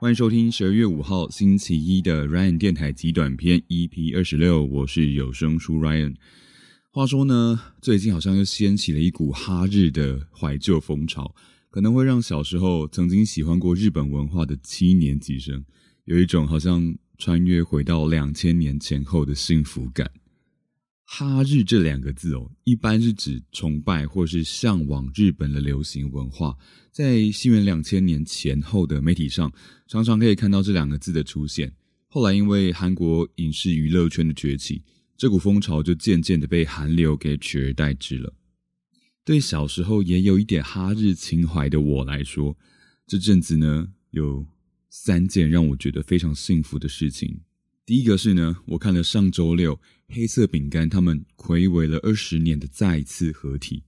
欢迎收听十二月五号星期一的 Ryan 电台极短篇 EP 二十六，我是有声书 Ryan。话说呢，最近好像又掀起了一股哈日的怀旧风潮，可能会让小时候曾经喜欢过日本文化的七年级生有一种好像穿越回到两千年前后的幸福感。哈日这两个字哦，一般是指崇拜或是向往日本的流行文化。在西元两千年前后的媒体上，常常可以看到这两个字的出现。后来因为韩国影视娱乐圈的崛起，这股风潮就渐渐的被韩流给取而代之了。对小时候也有一点哈日情怀的我来说，这阵子呢有三件让我觉得非常幸福的事情。第一个是呢，我看了上周六黑色饼干他们暌违了二十年的再次合体。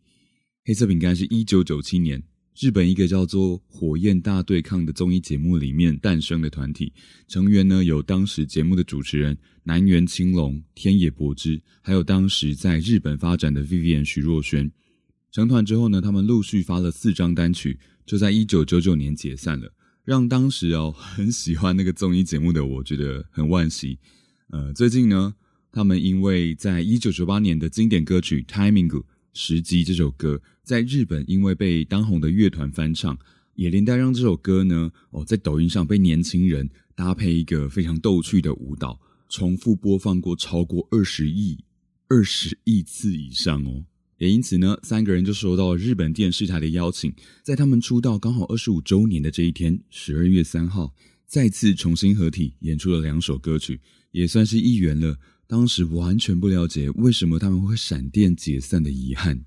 黑色饼干是一九九七年日本一个叫做《火焰大对抗》的综艺节目里面诞生的团体，成员呢有当时节目的主持人南原青龙、天野博之，还有当时在日本发展的 Vivian 徐若瑄。成团之后呢，他们陆续发了四张单曲，就在一九九九年解散了。让当时哦很喜欢那个综艺节目的我觉得很惋惜。呃，最近呢，他们因为在一九九八年的经典歌曲《Timing》时机这首歌，在日本因为被当红的乐团翻唱，也连带让这首歌呢哦在抖音上被年轻人搭配一个非常逗趣的舞蹈，重复播放过超过二十亿二十亿次以上哦。也因此呢，三个人就收到了日本电视台的邀请，在他们出道刚好二十五周年的这一天，十二月三号，再次重新合体，演出了两首歌曲，也算是一圆了当时完全不了解为什么他们会闪电解散的遗憾。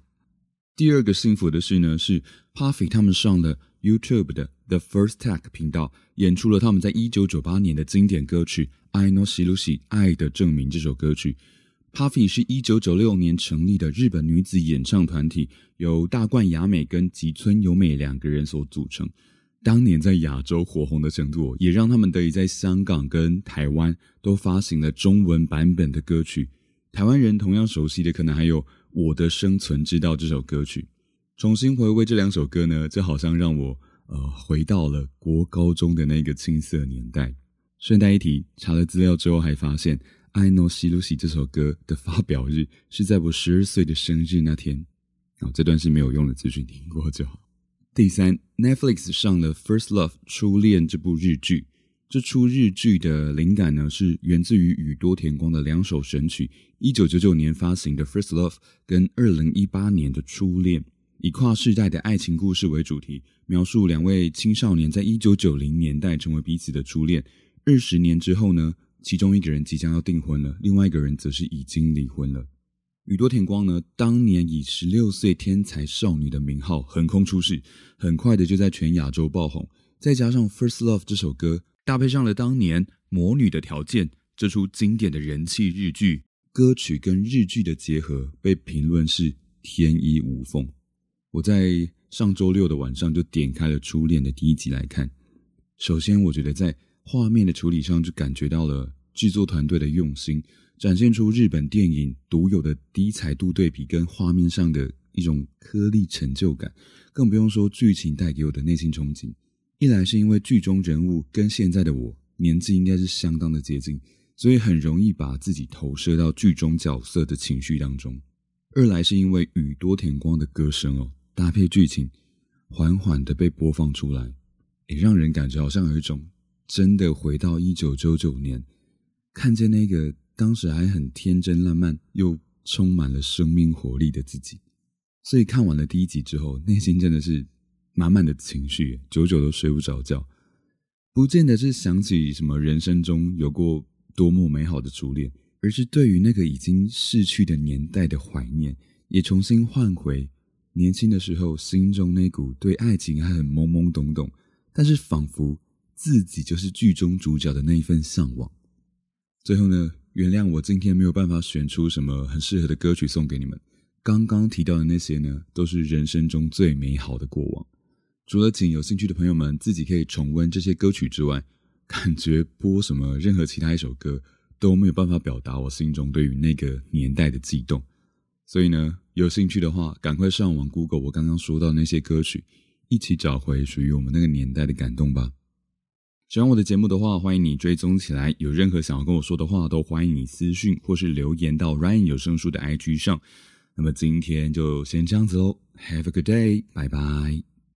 第二个幸福的事呢，是 Puffy 他们上了 YouTube 的 The First Take 频道，演出了他们在一九九八年的经典歌曲《I Know She Lucy 爱的证明》这首歌曲。Puffy 是一九九六年成立的日本女子演唱团体，由大冠雅美跟吉村由美两个人所组成。当年在亚洲火红的程度，也让他们得以在香港跟台湾都发行了中文版本的歌曲。台湾人同样熟悉的，可能还有《我的生存之道》这首歌曲。重新回味这两首歌呢，这好像让我呃回到了国高中的那个青涩年代。顺带一提，查了资料之后还发现。I know she Lucy 这首歌的发表日是在我十二岁的生日那天。哦，这段是没有用的资讯，听过就好。第三，Netflix 上了《First Love》初恋这部日剧。这出日剧的灵感呢，是源自于宇多田光的两首神曲：一九九九年发行的《First Love》跟二零一八年的《初恋》，以跨世代的爱情故事为主题，描述两位青少年在一九九零年代成为彼此的初恋。二十年之后呢？其中一个人即将要订婚了，另外一个人则是已经离婚了。宇多田光呢，当年以十六岁天才少女的名号横空出世，很快的就在全亚洲爆红。再加上《First Love》这首歌，搭配上了当年《魔女的条件》这出经典的人气日剧，歌曲跟日剧的结合被评论是天衣无缝。我在上周六的晚上就点开了《初恋》的第一集来看。首先，我觉得在画面的处理上就感觉到了制作团队的用心，展现出日本电影独有的低彩度对比跟画面上的一种颗粒成就感，更不用说剧情带给我的内心憧憬。一来是因为剧中人物跟现在的我年纪应该是相当的接近，所以很容易把自己投射到剧中角色的情绪当中；二来是因为宇多田光的歌声哦，搭配剧情，缓缓的被播放出来，也让人感觉好像有一种。真的回到一九九九年，看见那个当时还很天真烂漫又充满了生命活力的自己，所以看完了第一集之后，内心真的是满满的情绪，久久都睡不着觉。不见得是想起什么人生中有过多么美好的初恋，而是对于那个已经逝去的年代的怀念，也重新唤回年轻的时候心中那股对爱情还很懵懵懂懂，但是仿佛。自己就是剧中主角的那一份向往。最后呢，原谅我今天没有办法选出什么很适合的歌曲送给你们。刚刚提到的那些呢，都是人生中最美好的过往。除了请有兴趣的朋友们自己可以重温这些歌曲之外，感觉播什么任何其他一首歌都没有办法表达我心中对于那个年代的悸动。所以呢，有兴趣的话，赶快上网 Google 我刚刚说到那些歌曲，一起找回属于我们那个年代的感动吧。喜欢我的节目的话，欢迎你追踪起来。有任何想要跟我说的话，都欢迎你私讯或是留言到 Ryan 有声书的 IG 上。那么今天就先这样子喽，Have a good day，拜拜。